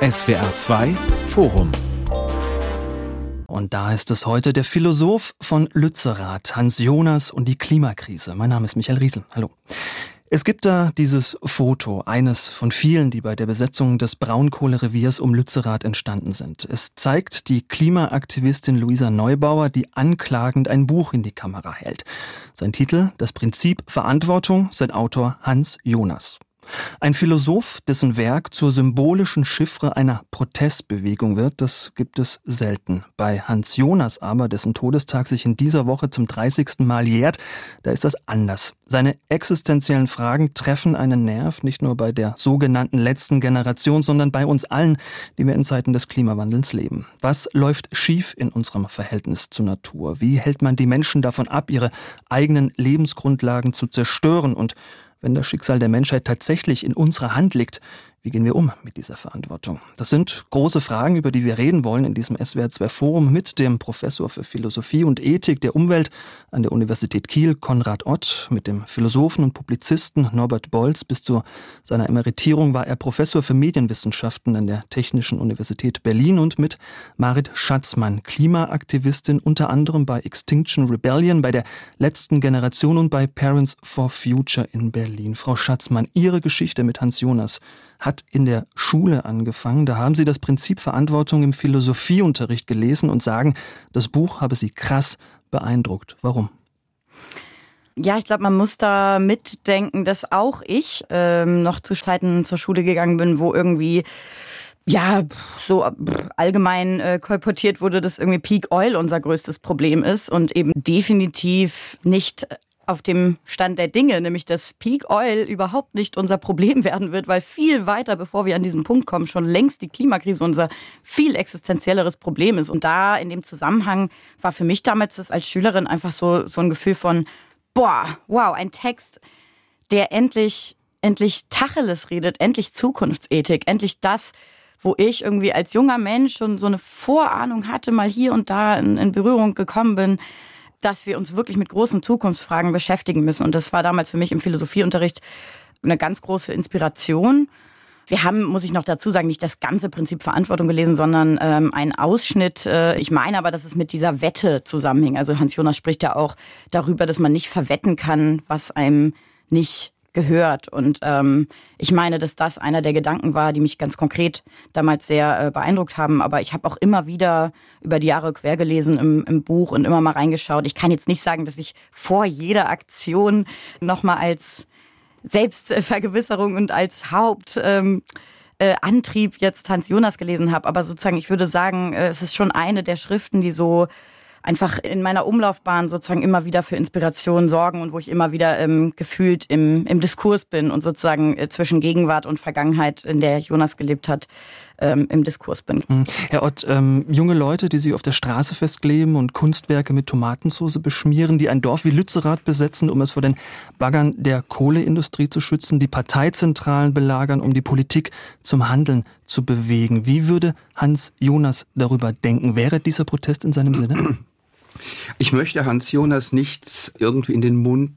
SWR 2 Forum und da ist es heute der Philosoph von Lützerath, Hans Jonas und die Klimakrise. Mein Name ist Michael Riesel. Hallo. Es gibt da dieses Foto, eines von vielen, die bei der Besetzung des Braunkohlereviers um Lützerath entstanden sind. Es zeigt die Klimaaktivistin Luisa Neubauer, die anklagend ein Buch in die Kamera hält. Sein Titel Das Prinzip Verantwortung, sein Autor Hans Jonas. Ein Philosoph, dessen Werk zur symbolischen Chiffre einer Protestbewegung wird, das gibt es selten. Bei Hans Jonas aber, dessen Todestag sich in dieser Woche zum 30. Mal jährt, da ist das anders. Seine existenziellen Fragen treffen einen Nerv nicht nur bei der sogenannten letzten Generation, sondern bei uns allen, die wir in Zeiten des Klimawandels leben. Was läuft schief in unserem Verhältnis zur Natur? Wie hält man die Menschen davon ab, ihre eigenen Lebensgrundlagen zu zerstören und wenn das Schicksal der Menschheit tatsächlich in unserer Hand liegt, wie gehen wir um mit dieser Verantwortung? Das sind große Fragen, über die wir reden wollen in diesem SWR2 Forum mit dem Professor für Philosophie und Ethik der Umwelt an der Universität Kiel, Konrad Ott, mit dem Philosophen und Publizisten Norbert Bolz. Bis zu seiner Emeritierung war er Professor für Medienwissenschaften an der Technischen Universität Berlin und mit Marit Schatzmann, Klimaaktivistin unter anderem bei Extinction Rebellion, bei der letzten Generation und bei Parents for Future in Berlin. Frau Schatzmann, Ihre Geschichte mit Hans Jonas hat in der Schule angefangen. Da haben Sie das Prinzip Verantwortung im Philosophieunterricht gelesen und sagen, das Buch habe Sie krass beeindruckt. Warum? Ja, ich glaube, man muss da mitdenken, dass auch ich ähm, noch zu Zeiten zur Schule gegangen bin, wo irgendwie ja, so allgemein äh, kolportiert wurde, dass irgendwie Peak Oil unser größtes Problem ist und eben definitiv nicht auf dem Stand der Dinge, nämlich dass Peak Oil überhaupt nicht unser Problem werden wird, weil viel weiter, bevor wir an diesen Punkt kommen, schon längst die Klimakrise unser viel existenzielleres Problem ist. Und da in dem Zusammenhang war für mich damals das als Schülerin einfach so, so ein Gefühl von, boah, wow, ein Text, der endlich, endlich Tacheles redet, endlich Zukunftsethik, endlich das, wo ich irgendwie als junger Mensch schon so eine Vorahnung hatte, mal hier und da in, in Berührung gekommen bin dass wir uns wirklich mit großen Zukunftsfragen beschäftigen müssen. Und das war damals für mich im Philosophieunterricht eine ganz große Inspiration. Wir haben, muss ich noch dazu sagen, nicht das ganze Prinzip Verantwortung gelesen, sondern ähm, einen Ausschnitt. Äh, ich meine aber, dass es mit dieser Wette zusammenhing. Also Hans Jonas spricht ja auch darüber, dass man nicht verwetten kann, was einem nicht gehört. Und ähm, ich meine, dass das einer der Gedanken war, die mich ganz konkret damals sehr äh, beeindruckt haben. Aber ich habe auch immer wieder über die Jahre quer gelesen im, im Buch und immer mal reingeschaut. Ich kann jetzt nicht sagen, dass ich vor jeder Aktion nochmal als Selbstvergewisserung und als Haupt... Ähm, äh, Antrieb jetzt Hans Jonas gelesen habe, aber sozusagen, ich würde sagen, äh, es ist schon eine der Schriften, die so einfach in meiner Umlaufbahn sozusagen immer wieder für Inspiration sorgen und wo ich immer wieder ähm, gefühlt im, im Diskurs bin und sozusagen äh, zwischen Gegenwart und Vergangenheit, in der Jonas gelebt hat, ähm, im Diskurs bin. Hm. Herr Ott, ähm, junge Leute, die sich auf der Straße festkleben und Kunstwerke mit Tomatensauce beschmieren, die ein Dorf wie Lützerath besetzen, um es vor den Baggern der Kohleindustrie zu schützen, die Parteizentralen belagern, um die Politik zum Handeln zu bewegen. Wie würde Hans Jonas darüber denken? Wäre dieser Protest in seinem Sinne? Ich möchte Hans Jonas nichts irgendwie in den Mund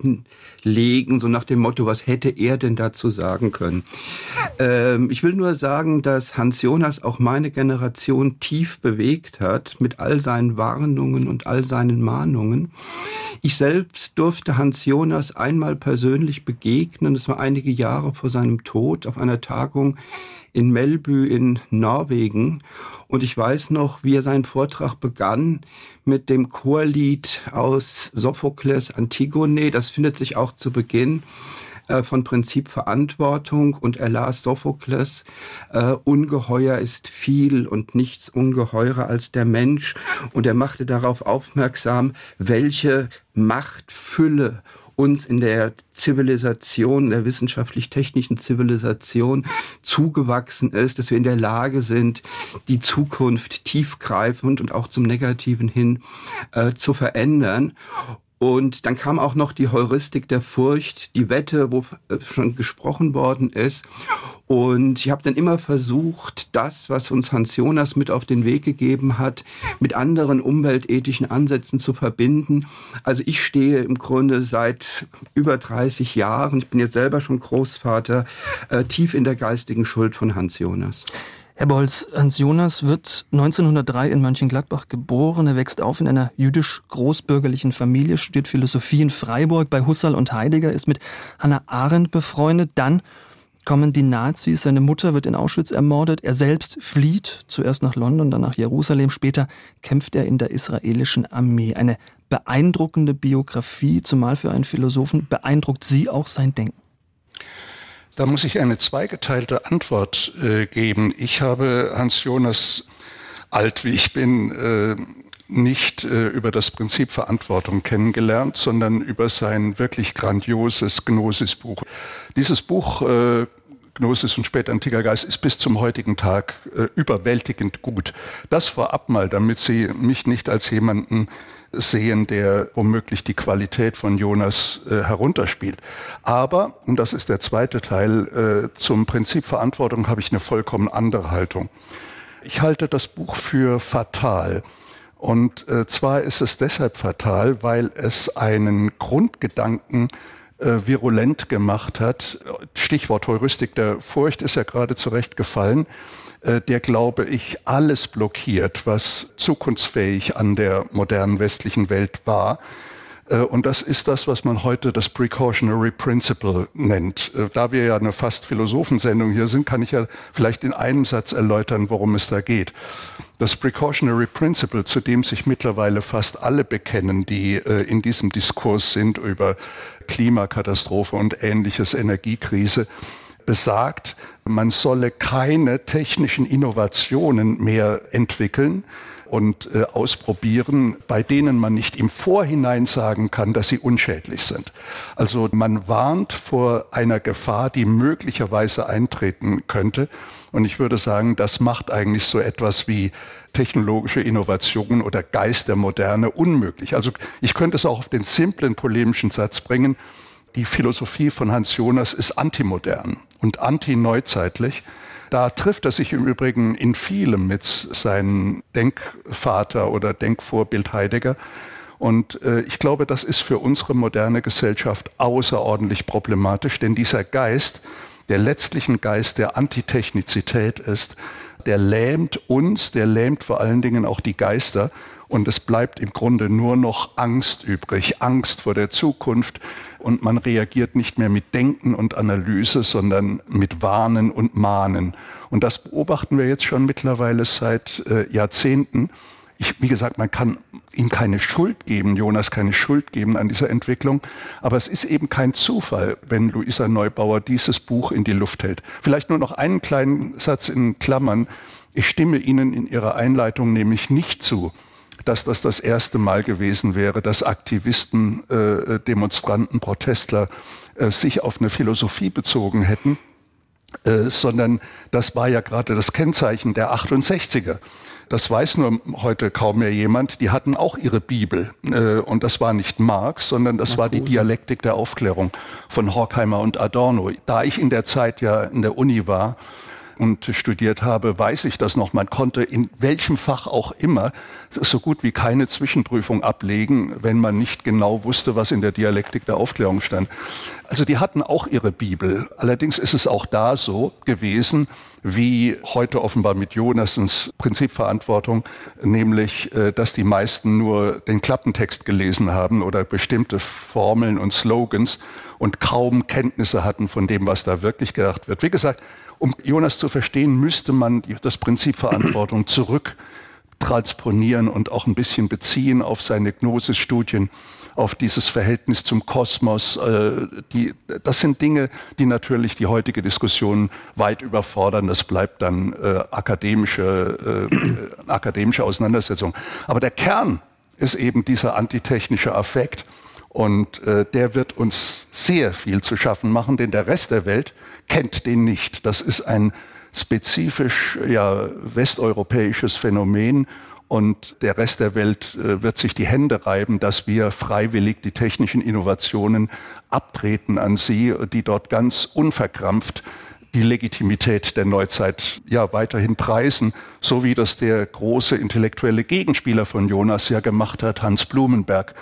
legen, so nach dem Motto, was hätte er denn dazu sagen können. Ähm, ich will nur sagen, dass Hans Jonas auch meine Generation tief bewegt hat mit all seinen Warnungen und all seinen Mahnungen. Ich selbst durfte Hans Jonas einmal persönlich begegnen. Das war einige Jahre vor seinem Tod auf einer Tagung in Melby in Norwegen. Und ich weiß noch, wie er seinen Vortrag begann mit dem Chorlied aus Sophokles Antigone. Das findet sich auch zu Beginn äh, von Prinzip Verantwortung und er las Sophokles, äh, Ungeheuer ist viel und nichts ungeheurer als der Mensch und er machte darauf aufmerksam, welche Machtfülle uns in der Zivilisation, der wissenschaftlich-technischen Zivilisation zugewachsen ist, dass wir in der Lage sind, die Zukunft tiefgreifend und auch zum Negativen hin äh, zu verändern. Und dann kam auch noch die Heuristik der Furcht, die Wette, wo äh, schon gesprochen worden ist. Und ich habe dann immer versucht, das, was uns Hans Jonas mit auf den Weg gegeben hat, mit anderen umweltethischen Ansätzen zu verbinden. Also ich stehe im Grunde seit über 30 Jahren, ich bin jetzt selber schon Großvater, äh, tief in der geistigen Schuld von Hans Jonas. Herr Bolz, Hans Jonas wird 1903 in Mönchengladbach geboren. Er wächst auf in einer jüdisch-großbürgerlichen Familie, studiert Philosophie in Freiburg bei Husserl und Heidegger, ist mit Hannah Arendt befreundet. Dann kommen die Nazis. Seine Mutter wird in Auschwitz ermordet. Er selbst flieht zuerst nach London, dann nach Jerusalem. Später kämpft er in der israelischen Armee. Eine beeindruckende Biografie, zumal für einen Philosophen. Beeindruckt Sie auch sein Denken? Da muss ich eine zweigeteilte Antwort äh, geben. Ich habe Hans Jonas, alt wie ich bin, äh, nicht äh, über das Prinzip Verantwortung kennengelernt, sondern über sein wirklich grandioses Gnosisbuch. Dieses Buch äh, Gnosis und spätantiker Geist ist bis zum heutigen Tag äh, überwältigend gut. Das vorab mal, damit Sie mich nicht als jemanden sehen, der womöglich die Qualität von Jonas äh, herunterspielt. Aber, und das ist der zweite Teil, äh, zum Prinzip Verantwortung habe ich eine vollkommen andere Haltung. Ich halte das Buch für fatal. Und äh, zwar ist es deshalb fatal, weil es einen Grundgedanken äh, virulent gemacht hat. Stichwort Heuristik der Furcht ist ja gerade zurecht gefallen, der, glaube ich, alles blockiert, was zukunftsfähig an der modernen westlichen Welt war. Äh, und das ist das, was man heute das Precautionary Principle nennt. Äh, da wir ja eine fast Philosophensendung hier sind, kann ich ja vielleicht in einem Satz erläutern, worum es da geht. Das Precautionary Principle, zu dem sich mittlerweile fast alle bekennen, die in diesem Diskurs sind über Klimakatastrophe und ähnliches Energiekrise, besagt, man solle keine technischen Innovationen mehr entwickeln und äh, ausprobieren, bei denen man nicht im Vorhinein sagen kann, dass sie unschädlich sind. Also man warnt vor einer Gefahr, die möglicherweise eintreten könnte. Und ich würde sagen, das macht eigentlich so etwas wie technologische Innovation oder Geist der Moderne unmöglich. Also ich könnte es auch auf den simplen polemischen Satz bringen. Die Philosophie von Hans Jonas ist antimodern und antineuzeitlich. Da trifft er sich im Übrigen in vielem mit seinem Denkvater oder Denkvorbild Heidegger. Und äh, ich glaube, das ist für unsere moderne Gesellschaft außerordentlich problematisch, denn dieser Geist, der letztlichen Geist der Antitechnizität ist, der lähmt uns, der lähmt vor allen Dingen auch die Geister. Und es bleibt im Grunde nur noch Angst übrig, Angst vor der Zukunft. Und man reagiert nicht mehr mit Denken und Analyse, sondern mit Warnen und Mahnen. Und das beobachten wir jetzt schon mittlerweile seit äh, Jahrzehnten. Ich, wie gesagt, man kann ihm keine Schuld geben, Jonas keine Schuld geben an dieser Entwicklung. Aber es ist eben kein Zufall, wenn Luisa Neubauer dieses Buch in die Luft hält. Vielleicht nur noch einen kleinen Satz in Klammern. Ich stimme Ihnen in Ihrer Einleitung nämlich nicht zu, dass das das erste Mal gewesen wäre, dass Aktivisten, äh, Demonstranten, Protestler äh, sich auf eine Philosophie bezogen hätten, äh, sondern das war ja gerade das Kennzeichen der 68er. Das weiß nur heute kaum mehr jemand. Die hatten auch ihre Bibel. Äh, und das war nicht Marx, sondern das war die Dialektik der Aufklärung von Horkheimer und Adorno. Da ich in der Zeit ja in der Uni war, und studiert habe, weiß ich das noch. Man konnte in welchem Fach auch immer so gut wie keine Zwischenprüfung ablegen, wenn man nicht genau wusste, was in der Dialektik der Aufklärung stand. Also die hatten auch ihre Bibel. Allerdings ist es auch da so gewesen, wie heute offenbar mit Jonassens Prinzipverantwortung, nämlich, äh, dass die meisten nur den Klappentext gelesen haben oder bestimmte Formeln und Slogans und kaum Kenntnisse hatten von dem, was da wirklich gedacht wird. Wie gesagt, um Jonas zu verstehen, müsste man das Prinzip Verantwortung zurück transponieren und auch ein bisschen beziehen auf seine Gnosisstudien, auf dieses Verhältnis zum Kosmos. Äh, die, das sind Dinge, die natürlich die heutige Diskussion weit überfordern. Das bleibt dann äh, akademische, äh, akademische Auseinandersetzung. Aber der Kern ist eben dieser antitechnische Affekt. Und äh, der wird uns sehr viel zu schaffen machen, denn der Rest der Welt kennt den nicht. Das ist ein spezifisch ja, westeuropäisches Phänomen und der Rest der Welt äh, wird sich die Hände reiben, dass wir freiwillig die technischen Innovationen abtreten an sie, die dort ganz unverkrampft die Legitimität der Neuzeit ja weiterhin preisen, so wie das der große intellektuelle Gegenspieler von Jonas ja gemacht hat, Hans Blumenberg,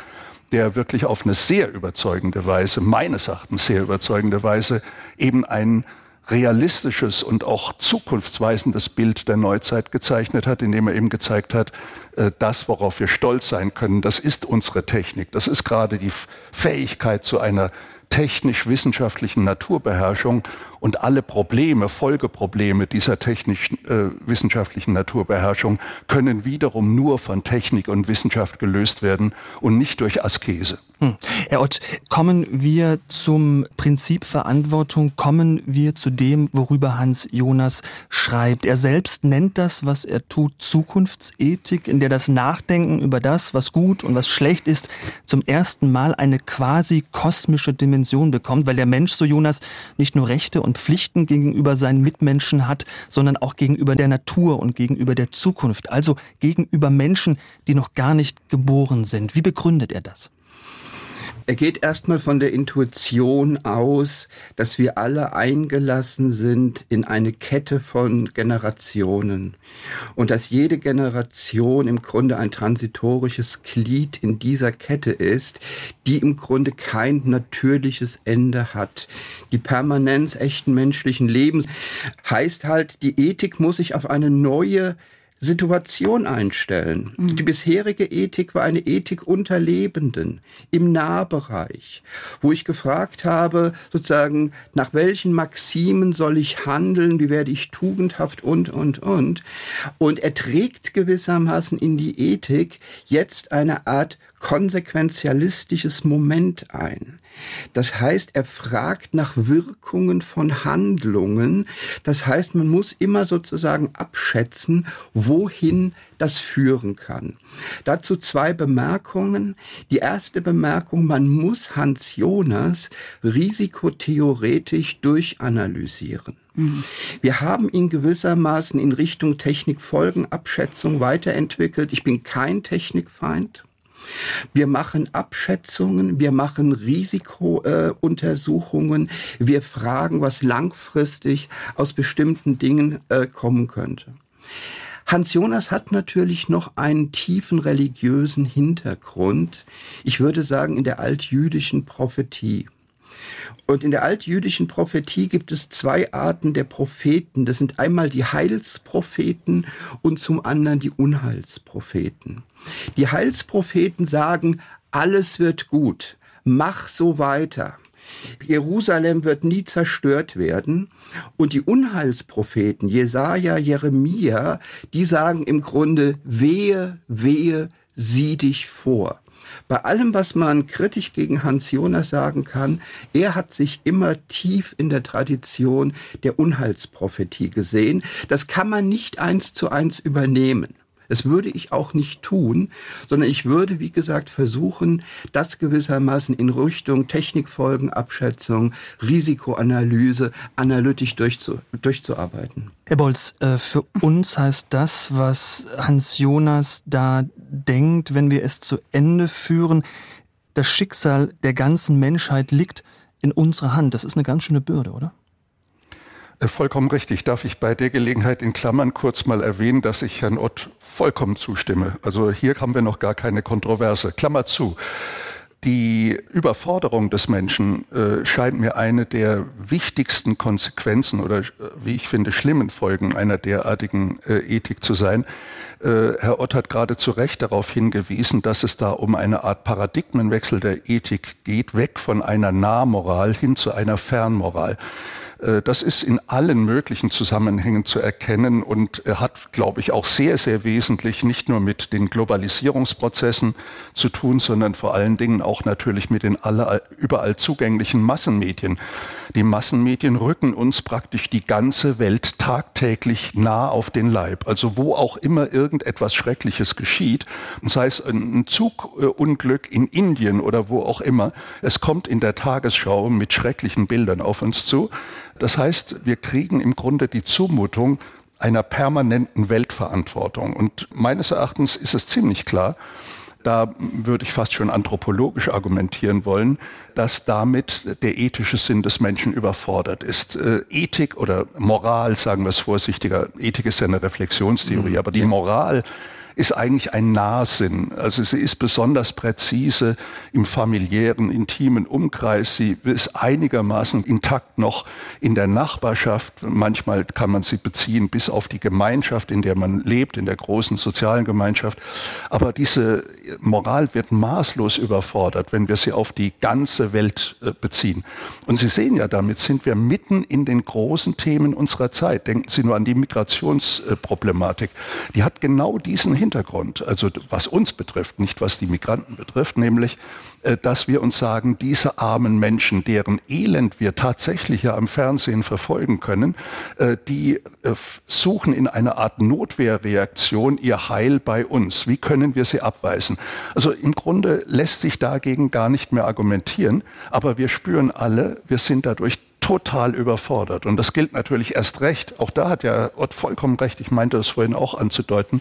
der wirklich auf eine sehr überzeugende Weise, meines Erachtens sehr überzeugende Weise, eben ein realistisches und auch zukunftsweisendes Bild der Neuzeit gezeichnet hat, indem er eben gezeigt hat, äh, das, worauf wir stolz sein können, das ist unsere Technik. Das ist gerade die Fähigkeit zu einer technisch-wissenschaftlichen Naturbeherrschung und alle Probleme, Folgeprobleme dieser technisch-wissenschaftlichen äh, Naturbeherrschung können wiederum nur von Technik und Wissenschaft gelöst werden und nicht durch Askese. Hm. Herr Ott, kommen wir zum Prinzip Verantwortung, kommen wir zu dem, worüber Hans Jonas schreibt. Er selbst nennt das, was er tut, Zukunftsethik, in der das Nachdenken über das, was gut und was schlecht ist, zum ersten Mal eine quasi kosmische Dimension bekommt, weil der Mensch, so Jonas, nicht nur Rechte und Pflichten gegenüber seinen Mitmenschen hat, sondern auch gegenüber der Natur und gegenüber der Zukunft, also gegenüber Menschen, die noch gar nicht geboren sind. Wie begründet er das? Er geht erstmal von der Intuition aus, dass wir alle eingelassen sind in eine Kette von Generationen und dass jede Generation im Grunde ein transitorisches Glied in dieser Kette ist, die im Grunde kein natürliches Ende hat. Die Permanenz echten menschlichen Lebens heißt halt, die Ethik muss sich auf eine neue Situation einstellen. Mhm. Die bisherige Ethik war eine Ethik unter Lebenden im Nahbereich, wo ich gefragt habe, sozusagen, nach welchen Maximen soll ich handeln, wie werde ich tugendhaft und, und, und. Und er trägt gewissermaßen in die Ethik jetzt eine Art konsequenzialistisches Moment ein. Das heißt, er fragt nach Wirkungen von Handlungen. Das heißt, man muss immer sozusagen abschätzen, wohin das führen kann. Dazu zwei Bemerkungen. Die erste Bemerkung, man muss Hans Jonas risikotheoretisch durchanalysieren. Mhm. Wir haben ihn gewissermaßen in Richtung Technikfolgenabschätzung weiterentwickelt. Ich bin kein Technikfeind. Wir machen Abschätzungen, wir machen Risikountersuchungen, äh, wir fragen, was langfristig aus bestimmten Dingen äh, kommen könnte. Hans Jonas hat natürlich noch einen tiefen religiösen Hintergrund. Ich würde sagen, in der altjüdischen Prophetie. Und in der altjüdischen Prophetie gibt es zwei Arten der Propheten. Das sind einmal die Heilspropheten und zum anderen die Unheilspropheten. Die Heilspropheten sagen, alles wird gut, mach so weiter. Jerusalem wird nie zerstört werden. Und die Unheilspropheten, Jesaja, Jeremia, die sagen im Grunde, wehe, wehe, sieh dich vor. Bei allem, was man kritisch gegen Hans Jonas sagen kann, er hat sich immer tief in der Tradition der Unheilsprophetie gesehen. Das kann man nicht eins zu eins übernehmen. Das würde ich auch nicht tun, sondern ich würde, wie gesagt, versuchen, das gewissermaßen in Richtung Technikfolgenabschätzung, Risikoanalyse analytisch durchzu, durchzuarbeiten. Herr Bolz, äh, für uns heißt das, was Hans Jonas da denkt, wenn wir es zu Ende führen, das Schicksal der ganzen Menschheit liegt in unserer Hand. Das ist eine ganz schöne Bürde, oder? Äh, vollkommen richtig. Darf ich bei der Gelegenheit in Klammern kurz mal erwähnen, dass ich Herrn Ott vollkommen zustimme. Also hier haben wir noch gar keine Kontroverse. Klammer zu. Die Überforderung des Menschen äh, scheint mir eine der wichtigsten Konsequenzen oder, äh, wie ich finde, schlimmen Folgen einer derartigen äh, Ethik zu sein. Äh, Herr Ott hat gerade zu Recht darauf hingewiesen, dass es da um eine Art Paradigmenwechsel der Ethik geht, weg von einer Nahmoral hin zu einer Fernmoral. Äh, das ist in allen möglichen Zusammenhängen zu erkennen und hat, glaube ich, auch sehr, sehr wesentlich nicht nur mit den Globalisierungsprozessen zu tun, sondern vor allen Dingen auch natürlich mit den alle, überall zugänglichen Massenmedien. Die Massenmedien rücken uns praktisch die ganze Welt tagtäglich nah auf den Leib. Also wo auch immer irgendetwas Schreckliches geschieht, sei es ein Zugunglück in Indien oder wo auch immer, es kommt in der Tagesschau mit schrecklichen Bildern auf uns zu. Das heißt, wir kriegen im Grunde die Zumutung, einer permanenten Weltverantwortung. Und meines Erachtens ist es ziemlich klar, da würde ich fast schon anthropologisch argumentieren wollen, dass damit der ethische Sinn des Menschen überfordert ist. Äh, Ethik oder Moral, sagen wir es vorsichtiger, Ethik ist ja eine Reflexionstheorie, mhm. aber die Moral ist eigentlich ein Nahsinn. Also sie ist besonders präzise im familiären, intimen Umkreis. Sie ist einigermaßen intakt noch in der Nachbarschaft. Manchmal kann man sie beziehen bis auf die Gemeinschaft, in der man lebt, in der großen sozialen Gemeinschaft. Aber diese Moral wird maßlos überfordert, wenn wir sie auf die ganze Welt äh, beziehen. Und Sie sehen ja, damit sind wir mitten in den großen Themen unserer Zeit. Denken Sie nur an die Migrationsproblematik. Die hat genau diesen Hintergrund. Hintergrund, also was uns betrifft, nicht was die Migranten betrifft, nämlich, äh, dass wir uns sagen, diese armen Menschen, deren Elend wir tatsächlich ja am Fernsehen verfolgen können, äh, die äh, suchen in einer Art Notwehrreaktion ihr Heil bei uns. Wie können wir sie abweisen? Also im Grunde lässt sich dagegen gar nicht mehr argumentieren, aber wir spüren alle, wir sind dadurch total überfordert. Und das gilt natürlich erst recht. Auch da hat ja Ott vollkommen recht. Ich meinte das vorhin auch anzudeuten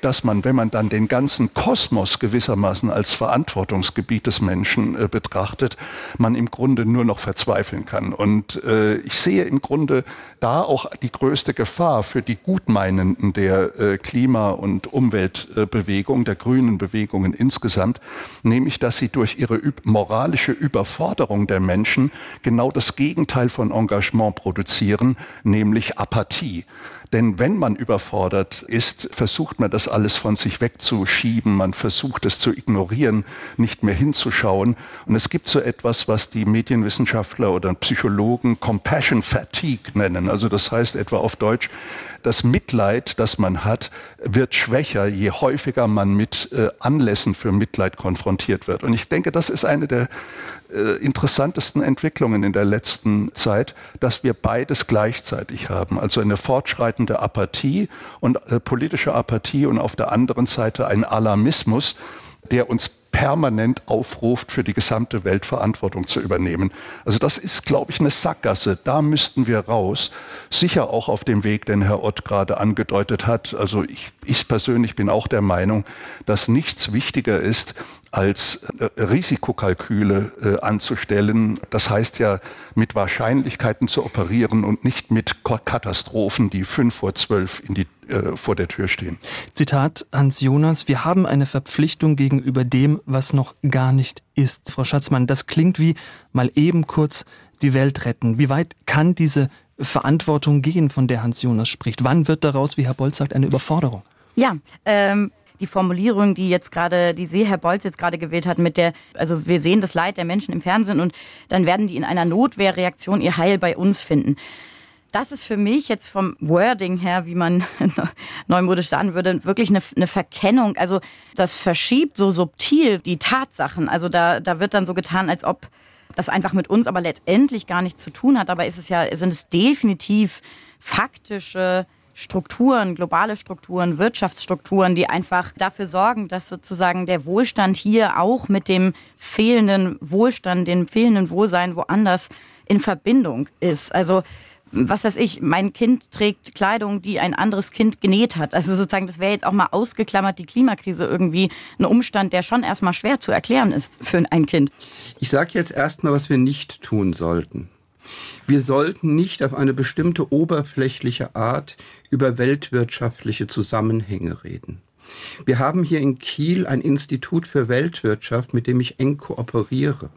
dass man, wenn man dann den ganzen Kosmos gewissermaßen als Verantwortungsgebiet des Menschen äh, betrachtet, man im Grunde nur noch verzweifeln kann. Und äh, ich sehe im Grunde da auch die größte Gefahr für die Gutmeinenden der äh, Klima- und Umweltbewegung, der grünen Bewegungen insgesamt, nämlich dass sie durch ihre moralische Überforderung der Menschen genau das Gegenteil von Engagement produzieren, nämlich Apathie. Denn wenn man überfordert ist, versucht man das alles von sich wegzuschieben, man versucht es zu ignorieren, nicht mehr hinzuschauen. Und es gibt so etwas, was die Medienwissenschaftler oder Psychologen Compassion Fatigue nennen. Also das heißt etwa auf Deutsch, das Mitleid, das man hat, wird schwächer, je häufiger man mit äh, Anlässen für Mitleid konfrontiert wird. Und ich denke, das ist eine der äh, interessantesten Entwicklungen in der letzten Zeit, dass wir beides gleichzeitig haben. Also eine fortschreitende Apathie und äh, politische Apathie und auf der anderen Seite ein Alarmismus, der uns permanent aufruft, für die gesamte Welt Verantwortung zu übernehmen. Also das ist, glaube ich, eine Sackgasse. Da müssten wir raus. Sicher auch auf dem Weg, den Herr Ott gerade angedeutet hat. Also ich, ich persönlich bin auch der Meinung, dass nichts wichtiger ist, als äh, Risikokalküle äh, anzustellen. Das heißt ja, mit Wahrscheinlichkeiten zu operieren und nicht mit Katastrophen, die fünf vor zwölf in die, äh, vor der Tür stehen. Zitat Hans Jonas, wir haben eine Verpflichtung gegenüber dem, was noch gar nicht ist. Frau Schatzmann, das klingt wie mal eben kurz die Welt retten. Wie weit kann diese Verantwortung gehen, von der Hans Jonas spricht? Wann wird daraus, wie Herr Bolz sagt, eine Überforderung? Ja, ähm, die Formulierung, die jetzt gerade, die Sie, Herr Bolz, jetzt gerade gewählt hat, mit der, also wir sehen das Leid der Menschen im Fernsehen und dann werden die in einer Notwehrreaktion ihr Heil bei uns finden. Das ist für mich jetzt vom Wording her, wie man neumodisch sagen würde, wirklich eine, eine Verkennung. Also das verschiebt so subtil die Tatsachen. Also da, da wird dann so getan, als ob das einfach mit uns aber letztendlich gar nichts zu tun hat. Aber ist es ja, sind es definitiv faktische Strukturen, globale Strukturen, Wirtschaftsstrukturen, die einfach dafür sorgen, dass sozusagen der Wohlstand hier auch mit dem fehlenden Wohlstand, dem fehlenden Wohlsein woanders in Verbindung ist. Also was weiß ich, mein Kind trägt Kleidung, die ein anderes Kind genäht hat. Also sozusagen, das wäre jetzt auch mal ausgeklammert, die Klimakrise irgendwie ein Umstand, der schon erstmal schwer zu erklären ist für ein Kind. Ich sage jetzt erstmal, was wir nicht tun sollten. Wir sollten nicht auf eine bestimmte oberflächliche Art über weltwirtschaftliche Zusammenhänge reden. Wir haben hier in Kiel ein Institut für Weltwirtschaft, mit dem ich eng kooperiere.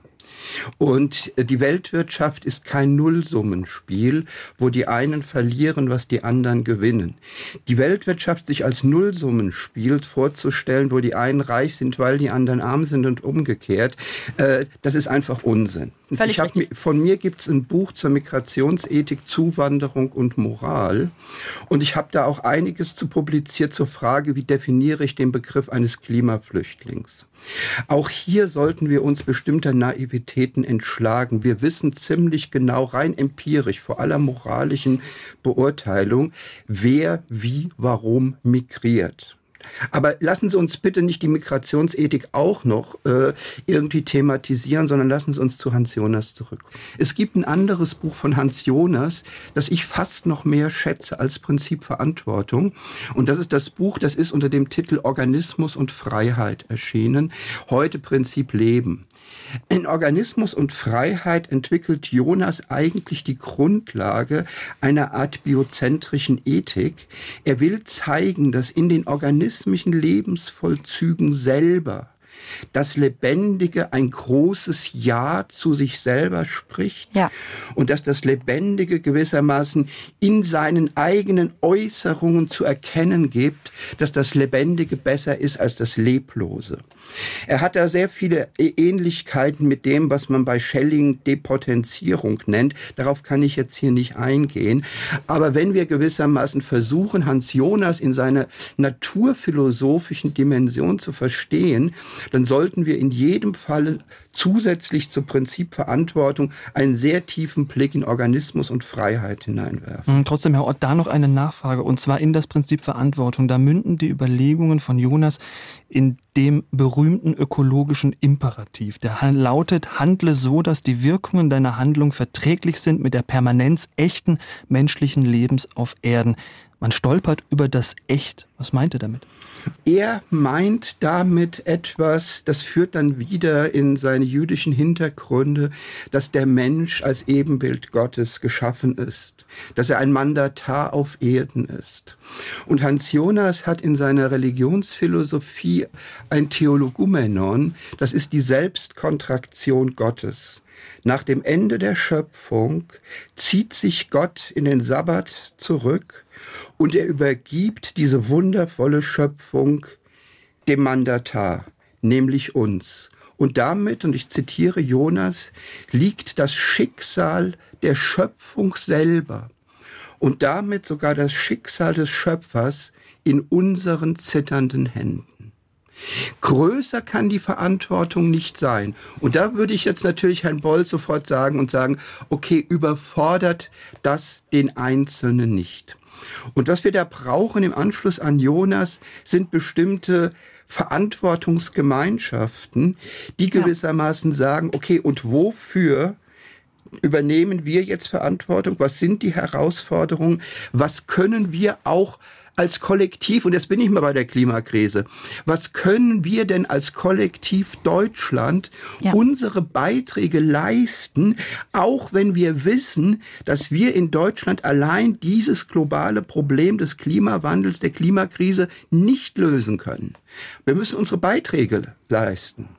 Und die Weltwirtschaft ist kein Nullsummenspiel, wo die einen verlieren, was die anderen gewinnen. Die Weltwirtschaft sich als Nullsummenspiel vorzustellen, wo die einen reich sind, weil die anderen arm sind und umgekehrt, äh, das ist einfach Unsinn. ich hab, von mir gibt es ein Buch zur Migrationsethik, Zuwanderung und Moral. Und ich habe da auch einiges zu publiziert zur Frage, wie definiere ich den Begriff eines Klimaflüchtlings. Auch hier sollten wir uns bestimmter Naivitäten entschlagen. Wir wissen ziemlich genau, rein empirisch, vor aller moralischen Beurteilung, wer wie warum migriert. Aber lassen Sie uns bitte nicht die Migrationsethik auch noch äh, irgendwie thematisieren, sondern lassen Sie uns zu Hans Jonas zurück. Es gibt ein anderes Buch von Hans Jonas, das ich fast noch mehr schätze als Prinzip Verantwortung. Und das ist das Buch, das ist unter dem Titel Organismus und Freiheit erschienen. Heute Prinzip Leben. In Organismus und Freiheit entwickelt Jonas eigentlich die Grundlage einer Art biozentrischen Ethik. Er will zeigen, dass in den organismischen Lebensvollzügen selber das Lebendige ein großes Ja zu sich selber spricht ja. und dass das Lebendige gewissermaßen in seinen eigenen Äußerungen zu erkennen gibt, dass das Lebendige besser ist als das Leblose. Er hat da sehr viele Ähnlichkeiten mit dem, was man bei Schelling Depotenzierung nennt. Darauf kann ich jetzt hier nicht eingehen. Aber wenn wir gewissermaßen versuchen, Hans Jonas in seiner naturphilosophischen Dimension zu verstehen, dann sollten wir in jedem Fall zusätzlich zum Prinzip Verantwortung einen sehr tiefen Blick in Organismus und Freiheit hineinwerfen. Hm, trotzdem, Herr Ott, da noch eine Nachfrage, und zwar in das Prinzip Verantwortung. Da münden die Überlegungen von Jonas in dem berühmten ökologischen Imperativ. Der lautet, handle so, dass die Wirkungen deiner Handlung verträglich sind mit der Permanenz echten menschlichen Lebens auf Erden. Man stolpert über das Echt. Was meint er damit? Er meint damit etwas, das führt dann wieder in seine jüdischen Hintergründe, dass der Mensch als Ebenbild Gottes geschaffen ist, dass er ein Mandatar auf Erden ist. Und Hans Jonas hat in seiner Religionsphilosophie ein Theologumenon, das ist die Selbstkontraktion Gottes. Nach dem Ende der Schöpfung zieht sich Gott in den Sabbat zurück und er übergibt diese wundervolle Schöpfung dem Mandatar, nämlich uns. Und damit, und ich zitiere Jonas, liegt das Schicksal der Schöpfung selber und damit sogar das Schicksal des Schöpfers in unseren zitternden Händen. Größer kann die Verantwortung nicht sein. Und da würde ich jetzt natürlich Herrn Boll sofort sagen und sagen, okay, überfordert das den Einzelnen nicht. Und was wir da brauchen im Anschluss an Jonas sind bestimmte Verantwortungsgemeinschaften, die gewissermaßen sagen, okay, und wofür übernehmen wir jetzt Verantwortung? Was sind die Herausforderungen? Was können wir auch als Kollektiv, und jetzt bin ich mal bei der Klimakrise, was können wir denn als Kollektiv Deutschland ja. unsere Beiträge leisten, auch wenn wir wissen, dass wir in Deutschland allein dieses globale Problem des Klimawandels, der Klimakrise nicht lösen können. Wir müssen unsere Beiträge leisten.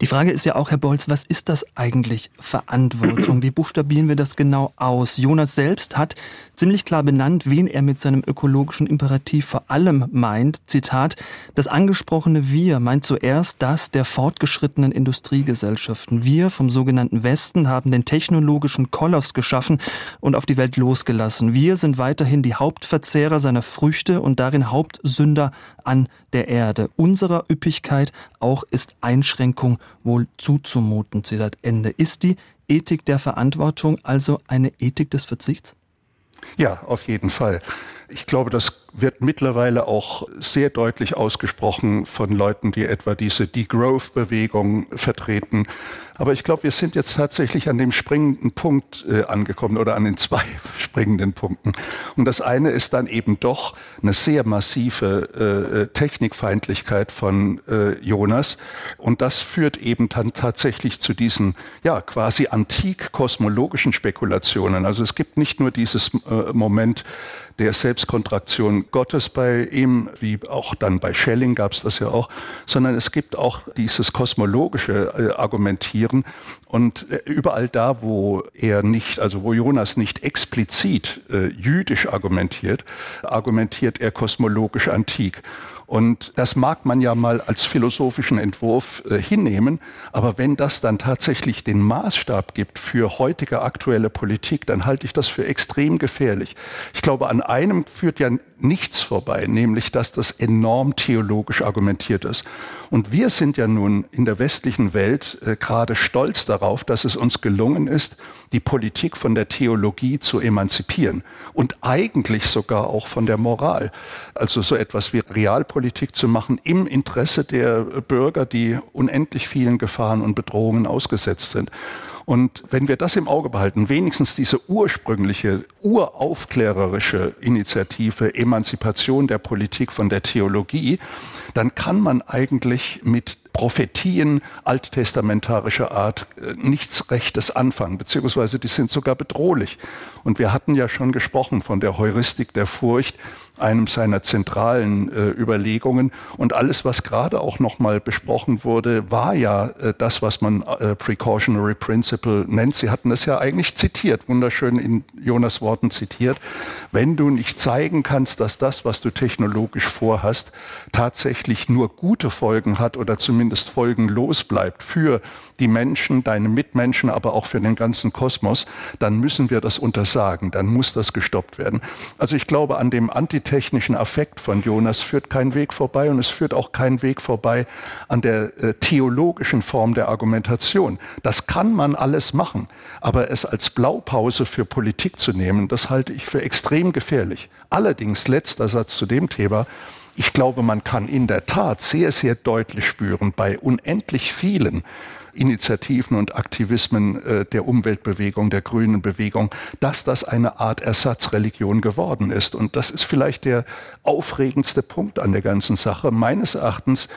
Die Frage ist ja auch, Herr Bolz, was ist das eigentlich Verantwortung? Wie buchstabieren wir das genau aus? Jonas selbst hat ziemlich klar benannt, wen er mit seinem ökologischen Imperativ vor allem meint. Zitat, das angesprochene Wir meint zuerst das der fortgeschrittenen Industriegesellschaften. Wir vom sogenannten Westen haben den technologischen Koloss geschaffen und auf die Welt losgelassen. Wir sind weiterhin die Hauptverzehrer seiner Früchte und darin Hauptsünder an der Erde. Unserer Üppigkeit auch ist Einschränkung wohl zuzumuten. Zitat Ende. Ist die Ethik der Verantwortung also eine Ethik des Verzichts? Ja, auf jeden Fall. Ich glaube, das wird mittlerweile auch sehr deutlich ausgesprochen von Leuten, die etwa diese Degrowth-Bewegung vertreten. Aber ich glaube, wir sind jetzt tatsächlich an dem springenden Punkt äh, angekommen oder an den zwei springenden Punkten. Und das eine ist dann eben doch eine sehr massive äh, äh, Technikfeindlichkeit von äh, Jonas. Und das führt eben dann tatsächlich zu diesen, ja, quasi antik-kosmologischen Spekulationen. Also es gibt nicht nur dieses äh, Moment, der Selbstkontraktion Gottes bei ihm, wie auch dann bei Schelling gab es das ja auch, sondern es gibt auch dieses kosmologische äh, Argumentieren und äh, überall da, wo er nicht, also wo Jonas nicht explizit äh, jüdisch argumentiert, argumentiert er kosmologisch antik. Und das mag man ja mal als philosophischen Entwurf äh, hinnehmen, aber wenn das dann tatsächlich den Maßstab gibt für heutige aktuelle Politik, dann halte ich das für extrem gefährlich. Ich glaube, an einem führt ja nichts vorbei, nämlich dass das enorm theologisch argumentiert ist. Und wir sind ja nun in der westlichen Welt äh, gerade stolz darauf, dass es uns gelungen ist, die Politik von der Theologie zu emanzipieren und eigentlich sogar auch von der Moral. Also so etwas wie Realpolitik Klimapolitik zu machen im Interesse der Bürger, die unendlich vielen Gefahren und Bedrohungen ausgesetzt sind. Und wenn wir das im Auge behalten, wenigstens diese ursprüngliche, uraufklärerische Initiative Emanzipation der Politik von der Theologie, dann kann man eigentlich mit Prophetien alttestamentarischer Art äh, nichts Rechtes anfangen, beziehungsweise die sind sogar bedrohlich. Und wir hatten ja schon gesprochen von der Heuristik der Furcht, einem seiner zentralen äh, Überlegungen. Und alles, was gerade auch nochmal besprochen wurde, war ja äh, das, was man äh, Precautionary Principle nennt. Sie hatten es ja eigentlich zitiert, wunderschön in Jonas Worten zitiert. Wenn du nicht zeigen kannst, dass das, was du technologisch vorhast, tatsächlich nur gute Folgen hat oder zumindest folgenlos bleibt für die Menschen, deine Mitmenschen, aber auch für den ganzen Kosmos, dann müssen wir das untersagen, dann muss das gestoppt werden. Also ich glaube, an dem antitechnischen Affekt von Jonas führt kein Weg vorbei und es führt auch kein Weg vorbei an der äh, theologischen Form der Argumentation. Das kann man alles machen, aber es als Blaupause für Politik zu nehmen, das halte ich für extrem gefährlich. Allerdings, letzter Satz zu dem Thema, ich glaube, man kann in der Tat sehr, sehr deutlich spüren bei unendlich vielen Initiativen und Aktivismen äh, der Umweltbewegung, der grünen Bewegung, dass das eine Art Ersatzreligion geworden ist. Und das ist vielleicht der aufregendste Punkt an der ganzen Sache. Meines Erachtens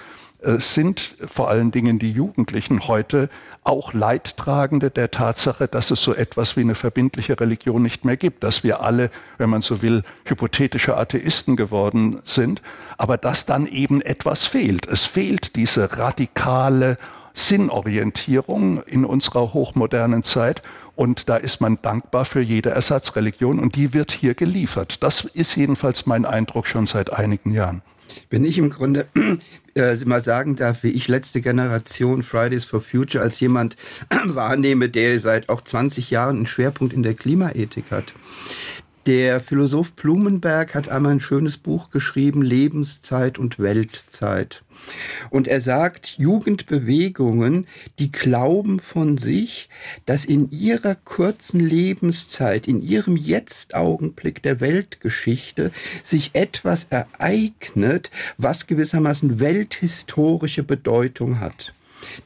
äh, sind vor allen Dingen die Jugendlichen heute auch Leidtragende der Tatsache, dass es so etwas wie eine verbindliche Religion nicht mehr gibt, dass wir alle, wenn man so will, hypothetische Atheisten geworden sind, aber dass dann eben etwas fehlt. Es fehlt diese radikale Sinnorientierung in unserer hochmodernen Zeit. Und da ist man dankbar für jede Ersatzreligion und die wird hier geliefert. Das ist jedenfalls mein Eindruck schon seit einigen Jahren. Wenn ich im Grunde äh, mal sagen darf, wie ich letzte Generation Fridays for Future als jemand wahrnehme, der seit auch 20 Jahren einen Schwerpunkt in der Klimaethik hat. Der Philosoph Blumenberg hat einmal ein schönes Buch geschrieben, Lebenszeit und Weltzeit. Und er sagt, Jugendbewegungen, die glauben von sich, dass in ihrer kurzen Lebenszeit, in ihrem Jetzt-Augenblick der Weltgeschichte sich etwas ereignet, was gewissermaßen welthistorische Bedeutung hat.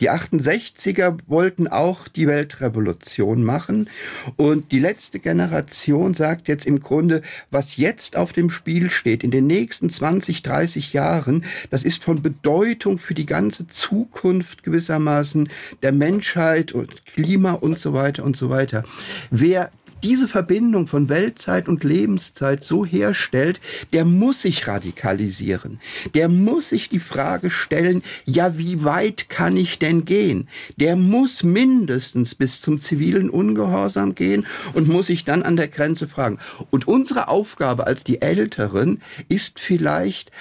Die 68er wollten auch die Weltrevolution machen. Und die letzte Generation sagt jetzt im Grunde, was jetzt auf dem Spiel steht in den nächsten 20, 30 Jahren, das ist von Bedeutung für die ganze Zukunft gewissermaßen der Menschheit und Klima und so weiter und so weiter. Wer diese Verbindung von Weltzeit und Lebenszeit so herstellt, der muss sich radikalisieren. Der muss sich die Frage stellen, ja, wie weit kann ich denn gehen? Der muss mindestens bis zum zivilen Ungehorsam gehen und muss sich dann an der Grenze fragen. Und unsere Aufgabe als die Älteren ist vielleicht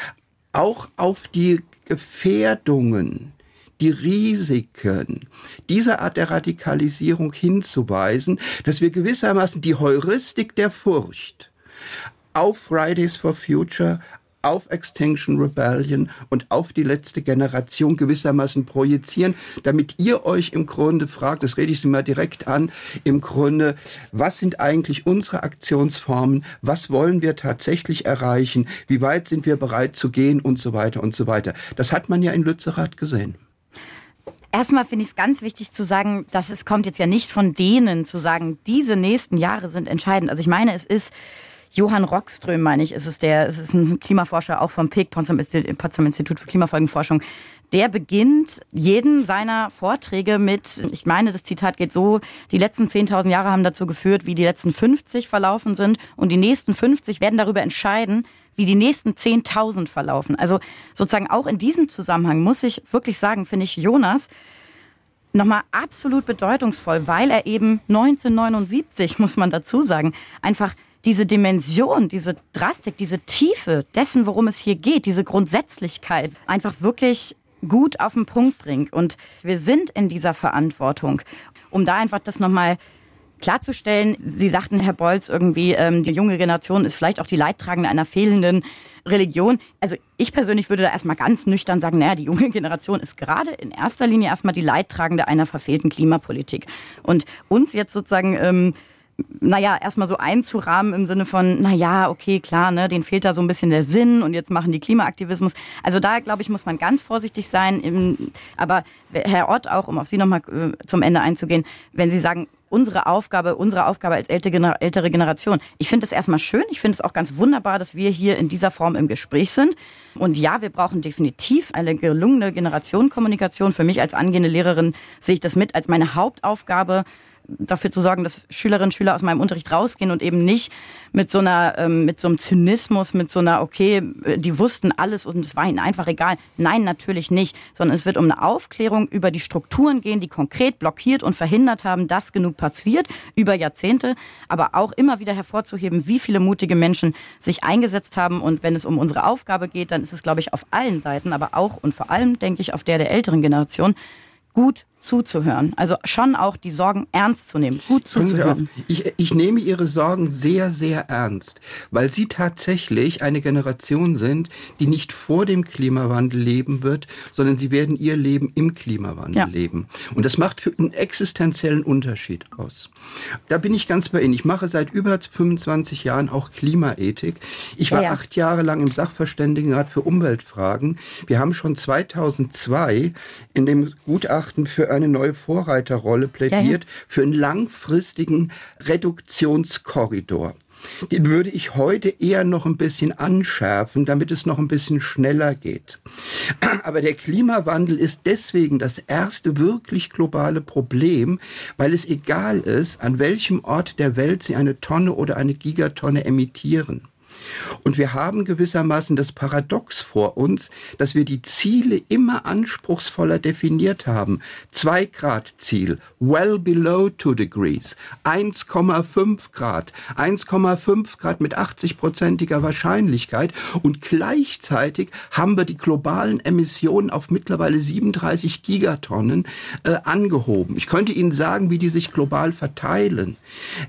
auch auf die Gefährdungen die Risiken dieser Art der Radikalisierung hinzuweisen, dass wir gewissermaßen die Heuristik der Furcht auf Fridays for Future, auf Extinction Rebellion und auf die letzte Generation gewissermaßen projizieren, damit ihr euch im Grunde fragt, das rede ich Sie mal direkt an, im Grunde, was sind eigentlich unsere Aktionsformen, was wollen wir tatsächlich erreichen, wie weit sind wir bereit zu gehen und so weiter und so weiter. Das hat man ja in Lützerath gesehen. Erstmal finde ich es ganz wichtig zu sagen, dass es kommt jetzt ja nicht von denen zu sagen, diese nächsten Jahre sind entscheidend. Also ich meine, es ist Johann Rockström, meine ich, ist es der, es ist ein Klimaforscher auch vom PIC, Potsdam Institut für Klimafolgenforschung. Der beginnt jeden seiner Vorträge mit, ich meine, das Zitat geht so, die letzten 10.000 Jahre haben dazu geführt, wie die letzten 50 verlaufen sind und die nächsten 50 werden darüber entscheiden, wie die nächsten 10.000 verlaufen. Also sozusagen auch in diesem Zusammenhang muss ich wirklich sagen, finde ich Jonas nochmal absolut bedeutungsvoll, weil er eben 1979, muss man dazu sagen, einfach diese Dimension, diese Drastik, diese Tiefe dessen, worum es hier geht, diese Grundsätzlichkeit einfach wirklich gut auf den Punkt bringt. Und wir sind in dieser Verantwortung, um da einfach das nochmal klarzustellen. Sie sagten, Herr Bolz, irgendwie, ähm, die junge Generation ist vielleicht auch die Leidtragende einer fehlenden Religion. Also ich persönlich würde da erstmal ganz nüchtern sagen, naja, die junge Generation ist gerade in erster Linie erstmal die Leidtragende einer verfehlten Klimapolitik. Und uns jetzt sozusagen ähm, naja, erstmal so einzurahmen im Sinne von, naja, okay, klar, ne, denen fehlt da so ein bisschen der Sinn und jetzt machen die Klimaaktivismus. Also da, glaube ich, muss man ganz vorsichtig sein. aber Herr Ott, auch um auf Sie nochmal äh, zum Ende einzugehen, wenn Sie sagen, unsere Aufgabe, unsere Aufgabe als ältere Generation. Ich finde es erstmal schön. Ich finde es auch ganz wunderbar, dass wir hier in dieser Form im Gespräch sind. Und ja, wir brauchen definitiv eine gelungene Generationenkommunikation. Für mich als angehende Lehrerin sehe ich das mit als meine Hauptaufgabe, dafür zu sorgen, dass Schülerinnen und Schüler aus meinem Unterricht rausgehen und eben nicht mit so einer, ähm, mit so einem Zynismus, mit so einer, okay, die wussten alles und es war ihnen einfach egal. Nein, natürlich nicht, sondern es wird um eine Aufklärung über die Strukturen gehen, die konkret blockiert und verhindert haben, dass genug passiert über Jahrzehnte, aber auch immer wieder hervorzuheben, wie viele mutige Menschen sich eingesetzt haben und wenn es um unsere Aufgabe geht, dann ist es, glaube ich, auf allen Seiten, aber auch und vor allem, denke ich, auf der der älteren Generation, gut zuzuhören. Also schon auch die Sorgen ernst zu nehmen, gut zuzuhören. Ich, ich nehme Ihre Sorgen sehr, sehr ernst, weil Sie tatsächlich eine Generation sind, die nicht vor dem Klimawandel leben wird, sondern Sie werden Ihr Leben im Klimawandel ja. leben. Und das macht für einen existenziellen Unterschied aus. Da bin ich ganz bei Ihnen. Ich mache seit über 25 Jahren auch Klimaethik. Ich war ja, ja. acht Jahre lang im Sachverständigenrat für Umweltfragen. Wir haben schon 2002 in dem Gutachten für eine neue Vorreiterrolle plädiert, ja, ja. für einen langfristigen Reduktionskorridor. Den würde ich heute eher noch ein bisschen anschärfen, damit es noch ein bisschen schneller geht. Aber der Klimawandel ist deswegen das erste wirklich globale Problem, weil es egal ist, an welchem Ort der Welt Sie eine Tonne oder eine Gigatonne emittieren. Und wir haben gewissermaßen das Paradox vor uns, dass wir die Ziele immer anspruchsvoller definiert haben. Zwei Grad Ziel, well below two degrees, 1,5 Grad, 1,5 Grad mit 80-prozentiger Wahrscheinlichkeit und gleichzeitig haben wir die globalen Emissionen auf mittlerweile 37 Gigatonnen äh, angehoben. Ich könnte Ihnen sagen, wie die sich global verteilen.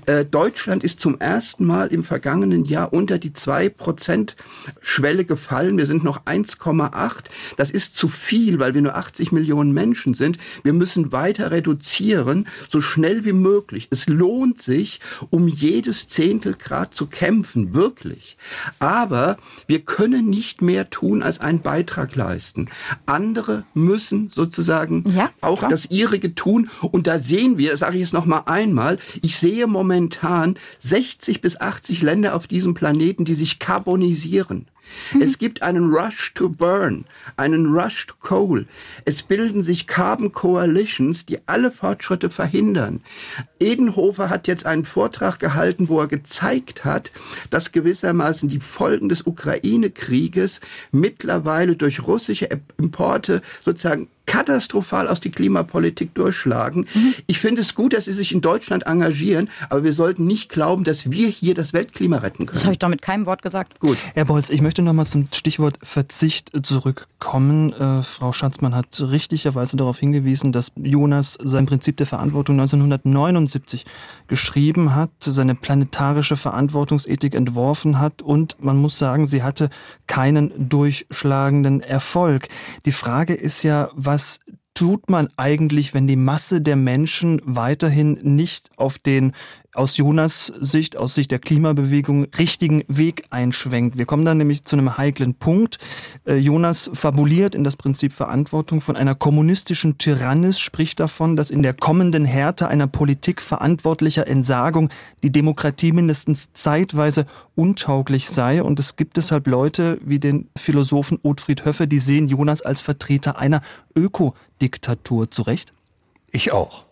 Äh, Deutschland ist zum ersten Mal im vergangenen Jahr unter die 2% Schwelle gefallen. Wir sind noch 1,8. Das ist zu viel, weil wir nur 80 Millionen Menschen sind. Wir müssen weiter reduzieren, so schnell wie möglich. Es lohnt sich, um jedes Zehntel Grad zu kämpfen, wirklich. Aber wir können nicht mehr tun, als einen Beitrag leisten. Andere müssen sozusagen ja, auch klar. das ihrige tun. Und da sehen wir, das sage ich jetzt noch mal einmal, ich sehe momentan 60 bis 80 Länder auf diesem Planeten, die sich carbonisieren. Mhm. Es gibt einen Rush to Burn, einen Rush to Coal. Es bilden sich Carbon Coalitions, die alle Fortschritte verhindern. Edenhofer hat jetzt einen Vortrag gehalten, wo er gezeigt hat, dass gewissermaßen die Folgen des Ukraine-Krieges mittlerweile durch russische Importe sozusagen katastrophal aus die Klimapolitik durchschlagen. Mhm. Ich finde es gut, dass Sie sich in Deutschland engagieren, aber wir sollten nicht glauben, dass wir hier das Weltklima retten können. Das habe ich doch mit keinem Wort gesagt. Gut. Herr Bolz, ich möchte noch mal zum Stichwort Verzicht zurückkommen. Äh, Frau Schatzmann hat richtigerweise darauf hingewiesen, dass Jonas sein Prinzip der Verantwortung 1979 geschrieben hat, seine planetarische Verantwortungsethik entworfen hat und man muss sagen, sie hatte keinen durchschlagenden Erfolg. Die Frage ist ja, was was tut man eigentlich, wenn die Masse der Menschen weiterhin nicht auf den aus Jonas Sicht, aus Sicht der Klimabewegung richtigen Weg einschwenkt. Wir kommen dann nämlich zu einem heiklen Punkt. Äh, Jonas fabuliert in das Prinzip Verantwortung von einer kommunistischen Tyrannis, spricht davon, dass in der kommenden Härte einer Politik verantwortlicher Entsagung die Demokratie mindestens zeitweise untauglich sei. Und es gibt deshalb Leute wie den Philosophen Ottfried Höffe, die sehen Jonas als Vertreter einer Ökodiktatur. Zu Recht? Ich auch.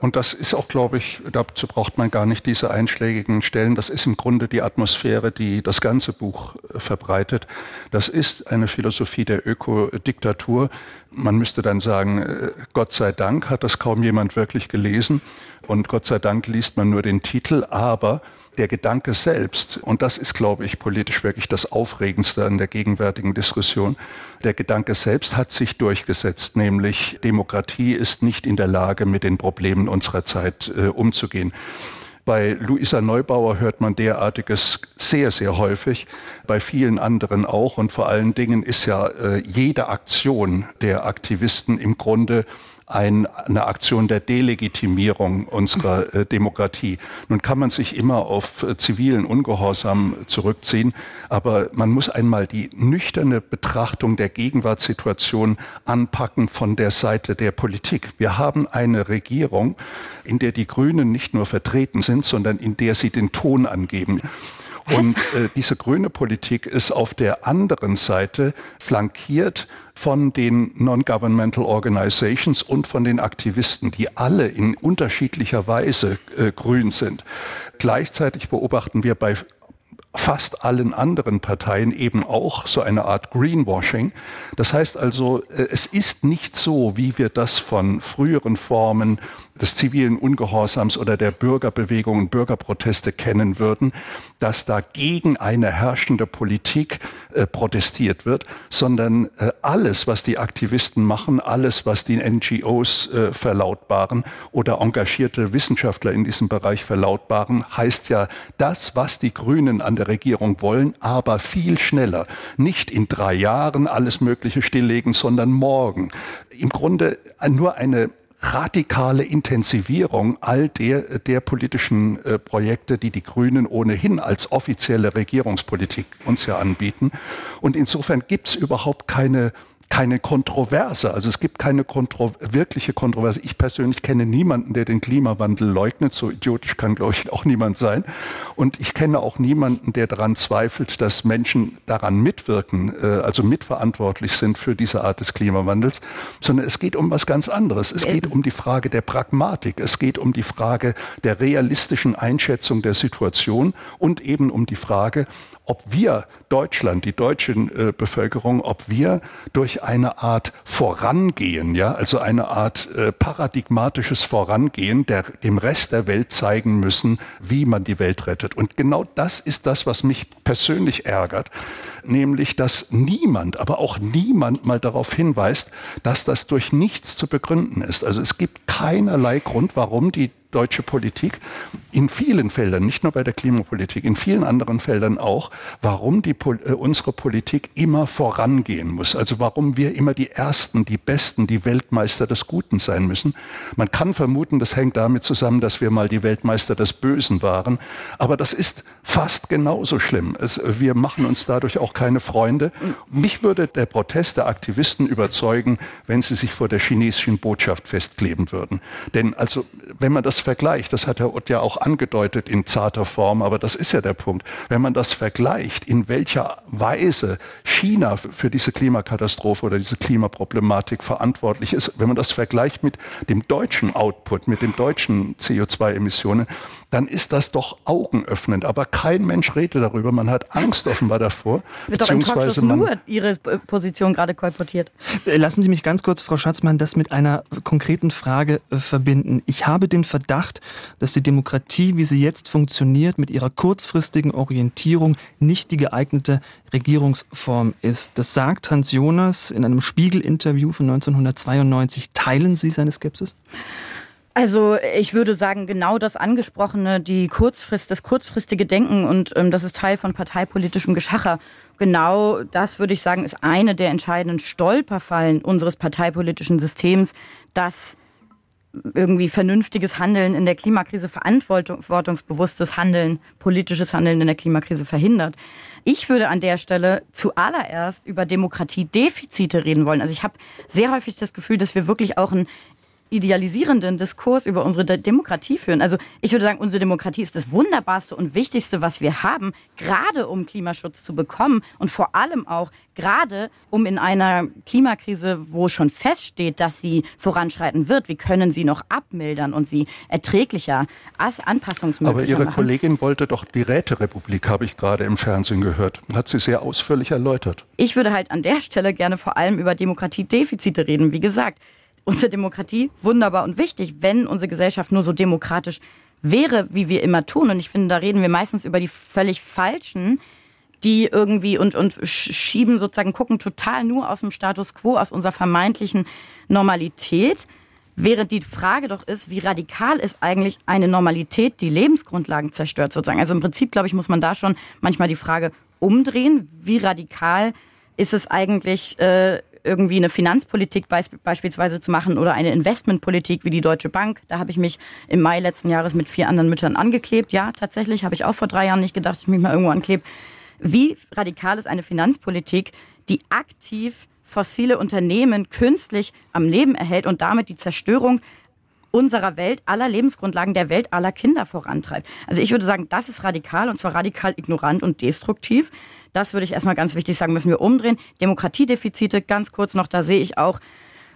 Und das ist auch, glaube ich, dazu braucht man gar nicht diese einschlägigen Stellen. Das ist im Grunde die Atmosphäre, die das ganze Buch äh, verbreitet. Das ist eine Philosophie der Ökodiktatur. Man müsste dann sagen, äh, Gott sei Dank hat das kaum jemand wirklich gelesen. Und Gott sei Dank liest man nur den Titel. Aber der Gedanke selbst, und das ist, glaube ich, politisch wirklich das Aufregendste an der gegenwärtigen Diskussion, der Gedanke selbst hat sich durchgesetzt, nämlich Demokratie ist nicht in der Lage, mit den Problemen unserer Zeit äh, umzugehen. Bei Luisa Neubauer hört man derartiges sehr, sehr häufig, bei vielen anderen auch. Und vor allen Dingen ist ja äh, jede Aktion der Aktivisten im Grunde ein, eine Aktion der Delegitimierung unserer äh, Demokratie. Nun kann man sich immer auf äh, zivilen Ungehorsam zurückziehen, aber man muss einmal die nüchterne Betrachtung der Gegenwartssituation anpacken von der Seite der Politik. Wir haben eine Regierung, in der die Grünen nicht nur vertreten sind, sondern in der sie den Ton angeben. Und äh, diese grüne Politik ist auf der anderen Seite flankiert von den Non-Governmental Organizations und von den Aktivisten, die alle in unterschiedlicher Weise äh, grün sind. Gleichzeitig beobachten wir bei fast allen anderen Parteien eben auch so eine Art Greenwashing. Das heißt also, äh, es ist nicht so, wie wir das von früheren Formen des zivilen Ungehorsams oder der Bürgerbewegung und Bürgerproteste kennen würden, dass da gegen eine herrschende Politik äh, protestiert wird, sondern äh, alles, was die Aktivisten machen, alles, was die NGOs äh, verlautbaren oder engagierte Wissenschaftler in diesem Bereich verlautbaren, heißt ja das, was die Grünen an der Regierung wollen, aber viel schneller. Nicht in drei Jahren alles Mögliche stilllegen, sondern morgen. Im Grunde nur eine radikale Intensivierung all der, der politischen äh, Projekte, die die Grünen ohnehin als offizielle Regierungspolitik uns ja anbieten. Und insofern gibt es überhaupt keine keine Kontroverse. Also es gibt keine kontro wirkliche Kontroverse. Ich persönlich kenne niemanden, der den Klimawandel leugnet. So idiotisch kann, glaube ich, auch niemand sein. Und ich kenne auch niemanden, der daran zweifelt, dass Menschen daran mitwirken, äh, also mitverantwortlich sind für diese Art des Klimawandels, sondern es geht um was ganz anderes. Es geht um die Frage der Pragmatik. Es geht um die Frage der realistischen Einschätzung der Situation und eben um die Frage, ob wir Deutschland, die deutsche äh, Bevölkerung, ob wir durch eine Art Vorangehen, ja, also eine Art äh, paradigmatisches Vorangehen, der dem Rest der Welt zeigen müssen, wie man die Welt rettet. Und genau das ist das, was mich persönlich ärgert, nämlich, dass niemand, aber auch niemand mal darauf hinweist, dass das durch nichts zu begründen ist. Also es gibt keinerlei Grund, warum die deutsche Politik in vielen Feldern, nicht nur bei der Klimapolitik, in vielen anderen Feldern auch, warum die, äh, unsere Politik immer vorangehen muss. Also warum wir immer die Ersten, die Besten, die Weltmeister des Guten sein müssen. Man kann vermuten, das hängt damit zusammen, dass wir mal die Weltmeister des Bösen waren. Aber das ist fast genauso schlimm. Es, wir machen uns dadurch auch keine Freunde. Mich würde der Protest der Aktivisten überzeugen, wenn sie sich vor der chinesischen Botschaft festkleben würden. Denn also, wenn man das das vergleicht, das hat Herr Ott ja auch angedeutet in zarter Form, aber das ist ja der Punkt, wenn man das vergleicht, in welcher Weise China für diese Klimakatastrophe oder diese Klimaproblematik verantwortlich ist, wenn man das vergleicht mit dem deutschen Output, mit den deutschen CO2-Emissionen, dann ist das doch augenöffnend. Aber kein Mensch redet darüber. Man hat Angst offenbar davor. Es wird doch im Talkshows nur Ihre Position gerade kolportiert. Lassen Sie mich ganz kurz, Frau Schatzmann, das mit einer konkreten Frage äh, verbinden. Ich habe den Verdacht, dass die Demokratie, wie sie jetzt funktioniert, mit ihrer kurzfristigen Orientierung nicht die geeignete Regierungsform ist. Das sagt Hans Jonas in einem Spiegel-Interview von 1992. Teilen Sie seine Skepsis? Also ich würde sagen, genau das angesprochene, die Kurzfrist, das kurzfristige Denken und ähm, das ist Teil von parteipolitischem Geschacher. Genau das würde ich sagen, ist eine der entscheidenden Stolperfallen unseres parteipolitischen Systems, dass irgendwie vernünftiges Handeln in der Klimakrise, verantwortungsbewusstes Handeln, politisches Handeln in der Klimakrise verhindert. Ich würde an der Stelle zuallererst über Demokratiedefizite reden wollen. Also ich habe sehr häufig das Gefühl, dass wir wirklich auch ein idealisierenden Diskurs über unsere Demokratie führen. Also ich würde sagen, unsere Demokratie ist das Wunderbarste und Wichtigste, was wir haben, gerade um Klimaschutz zu bekommen und vor allem auch gerade um in einer Klimakrise, wo schon feststeht, dass sie voranschreiten wird, wie können sie noch abmildern und sie erträglicher, anpassungsmöglicher Aber Ihre machen. Kollegin wollte doch die Räterepublik, habe ich gerade im Fernsehen gehört. Hat sie sehr ausführlich erläutert. Ich würde halt an der Stelle gerne vor allem über Demokratiedefizite reden. Wie gesagt, unsere Demokratie wunderbar und wichtig, wenn unsere Gesellschaft nur so demokratisch wäre, wie wir immer tun. Und ich finde, da reden wir meistens über die völlig falschen, die irgendwie und, und schieben sozusagen, gucken total nur aus dem Status quo, aus unserer vermeintlichen Normalität. Während die Frage doch ist, wie radikal ist eigentlich eine Normalität, die Lebensgrundlagen zerstört sozusagen. Also im Prinzip, glaube ich, muss man da schon manchmal die Frage umdrehen, wie radikal ist es eigentlich, äh, irgendwie eine Finanzpolitik beispielsweise zu machen oder eine Investmentpolitik wie die Deutsche Bank. Da habe ich mich im Mai letzten Jahres mit vier anderen Müttern angeklebt. Ja, tatsächlich habe ich auch vor drei Jahren nicht gedacht, dass ich mich mal irgendwo anklebe. Wie radikal ist eine Finanzpolitik, die aktiv fossile Unternehmen künstlich am Leben erhält und damit die Zerstörung unserer Welt, aller Lebensgrundlagen der Welt, aller Kinder vorantreibt. Also ich würde sagen, das ist radikal und zwar radikal ignorant und destruktiv. Das würde ich erstmal ganz wichtig sagen, müssen wir umdrehen. Demokratiedefizite, ganz kurz noch, da sehe ich auch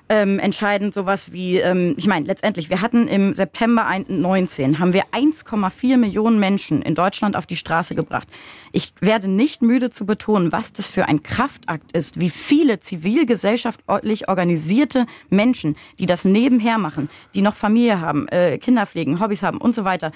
ähm, entscheidend sowas wie, ähm, ich meine, letztendlich, wir hatten im September 19 haben wir 1,4 Millionen Menschen in Deutschland auf die Straße gebracht. Ich werde nicht müde zu betonen, was das für ein Kraftakt ist, wie viele zivilgesellschaftlich organisierte Menschen, die das nebenher machen, die noch Familie haben, äh, Kinder pflegen, Hobbys haben und so weiter,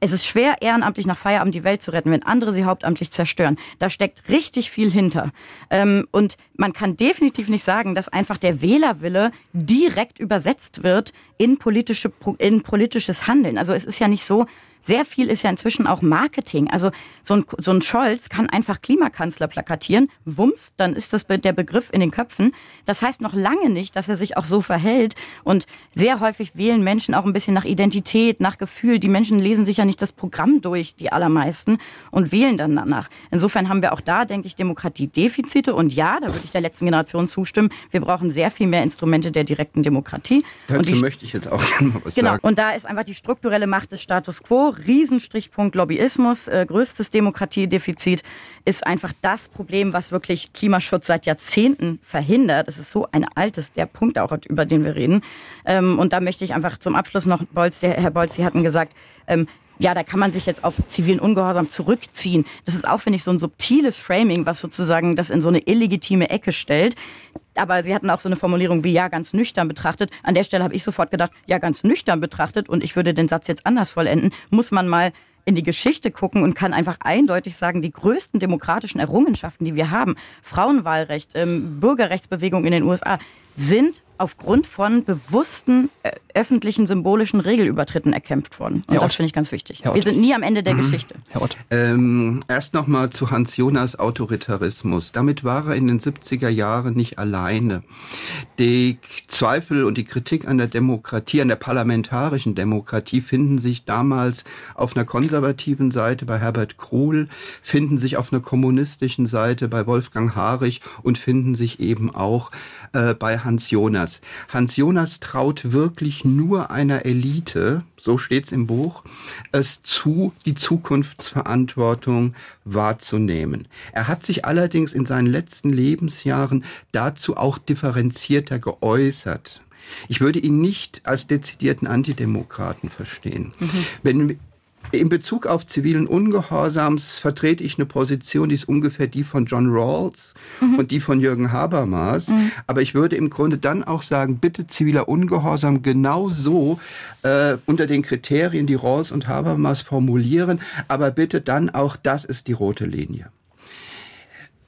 es ist schwer, ehrenamtlich nach Feierabend die Welt zu retten, wenn andere sie hauptamtlich zerstören. Da steckt richtig viel hinter. Ähm, und man kann definitiv nicht sagen, dass einfach der Wählerwille direkt übersetzt wird in, politische, in politisches Handeln. Also es ist ja nicht so, sehr viel ist ja inzwischen auch Marketing. Also so ein, so ein Scholz kann einfach Klimakanzler plakatieren, wumms, dann ist das der Begriff in den Köpfen. Das heißt noch lange nicht, dass er sich auch so verhält. Und sehr häufig wählen Menschen auch ein bisschen nach Identität, nach Gefühl. Die Menschen lesen sich ja nicht das Programm durch, die allermeisten, und wählen dann danach. Insofern haben wir auch da, denke ich, Demokratiedefizite. Und ja, da würde ich der letzten Generation zustimmen. Wir brauchen sehr viel mehr Instrumente der direkten Demokratie. Dazu möchte ich jetzt auch gerne mal was genau, sagen. Und da ist einfach die strukturelle Macht des Status quo Riesenstrichpunkt Lobbyismus, äh, größtes Demokratiedefizit ist einfach das Problem, was wirklich Klimaschutz seit Jahrzehnten verhindert. Es ist so ein altes, der Punkt auch, über den wir reden. Ähm, und da möchte ich einfach zum Abschluss noch, Bolz, der, Herr Bolz, Sie hatten gesagt, ähm, ja, da kann man sich jetzt auf zivilen Ungehorsam zurückziehen. Das ist auch, finde ich, so ein subtiles Framing, was sozusagen das in so eine illegitime Ecke stellt. Aber Sie hatten auch so eine Formulierung wie ja, ganz nüchtern betrachtet. An der Stelle habe ich sofort gedacht, ja, ganz nüchtern betrachtet und ich würde den Satz jetzt anders vollenden, muss man mal in die Geschichte gucken und kann einfach eindeutig sagen, die größten demokratischen Errungenschaften, die wir haben, Frauenwahlrecht, ähm, Bürgerrechtsbewegung in den USA, sind aufgrund von bewussten äh, öffentlichen symbolischen Regelübertritten erkämpft worden. Und Herr das finde ich ganz wichtig. Wir sind nie am Ende der mhm. Geschichte. Herr Ott. Ähm, erst nochmal zu Hans Jonas Autoritarismus. Damit war er in den 70er Jahren nicht alleine. Die Zweifel und die Kritik an der Demokratie, an der parlamentarischen Demokratie finden sich damals auf einer konservativen Seite bei Herbert Kohl, finden sich auf einer kommunistischen Seite bei Wolfgang Harich und finden sich eben auch äh, bei Hans Jonas. Hans Jonas traut wirklich nur einer Elite, so steht's im Buch, es zu, die Zukunftsverantwortung wahrzunehmen. Er hat sich allerdings in seinen letzten Lebensjahren dazu auch differenzierter geäußert. Ich würde ihn nicht als dezidierten Antidemokraten verstehen. Mhm. Wenn in Bezug auf zivilen Ungehorsams vertrete ich eine Position, die ist ungefähr die von John Rawls mhm. und die von Jürgen Habermas. Mhm. Aber ich würde im Grunde dann auch sagen, bitte ziviler Ungehorsam genauso äh, unter den Kriterien, die Rawls und Habermas formulieren. Aber bitte dann auch, das ist die rote Linie.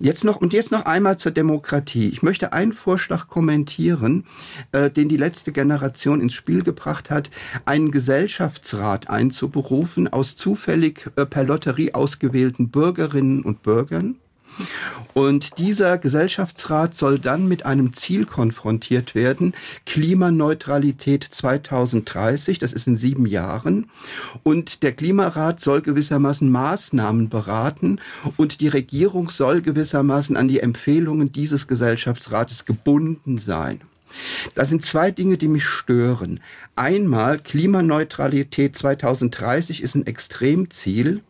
Jetzt noch und jetzt noch einmal zur Demokratie. Ich möchte einen Vorschlag kommentieren, äh, den die letzte Generation ins Spiel gebracht hat, einen Gesellschaftsrat einzuberufen aus zufällig äh, per Lotterie ausgewählten Bürgerinnen und Bürgern und dieser Gesellschaftsrat soll dann mit einem Ziel konfrontiert werden, Klimaneutralität 2030, das ist in sieben Jahren. Und der Klimarat soll gewissermaßen Maßnahmen beraten und die Regierung soll gewissermaßen an die Empfehlungen dieses Gesellschaftsrates gebunden sein. Das sind zwei Dinge, die mich stören. Einmal, Klimaneutralität 2030 ist ein Extremziel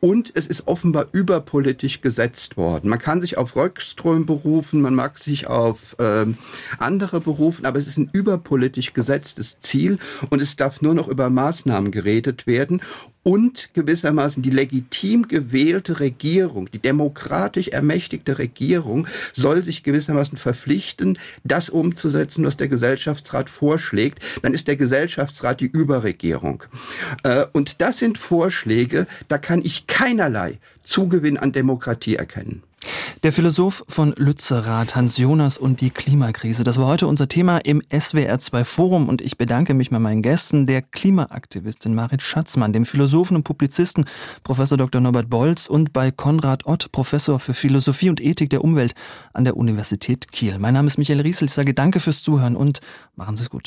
und es ist offenbar überpolitisch gesetzt worden. Man kann sich auf Röckström berufen, man mag sich auf ähm, andere berufen, aber es ist ein überpolitisch gesetztes Ziel und es darf nur noch über Maßnahmen geredet werden und gewissermaßen die legitim gewählte Regierung, die demokratisch ermächtigte Regierung soll sich gewissermaßen verpflichten, das umzusetzen, was der Gesellschaftsrat vorschlägt. Dann ist der Gesellschaftsrat die Überregierung. Äh, und das sind Vorschläge, da kann ich keinerlei Zugewinn an Demokratie erkennen. Der Philosoph von Lützerath, Hans Jonas und die Klimakrise. Das war heute unser Thema im SWR2 Forum und ich bedanke mich bei meinen Gästen, der Klimaaktivistin Marit Schatzmann, dem Philosophen und Publizisten Professor Dr. Norbert Bolz und bei Konrad Ott, Professor für Philosophie und Ethik der Umwelt an der Universität Kiel. Mein Name ist Michael Riesel. Ich sage danke fürs Zuhören und machen Sie es gut.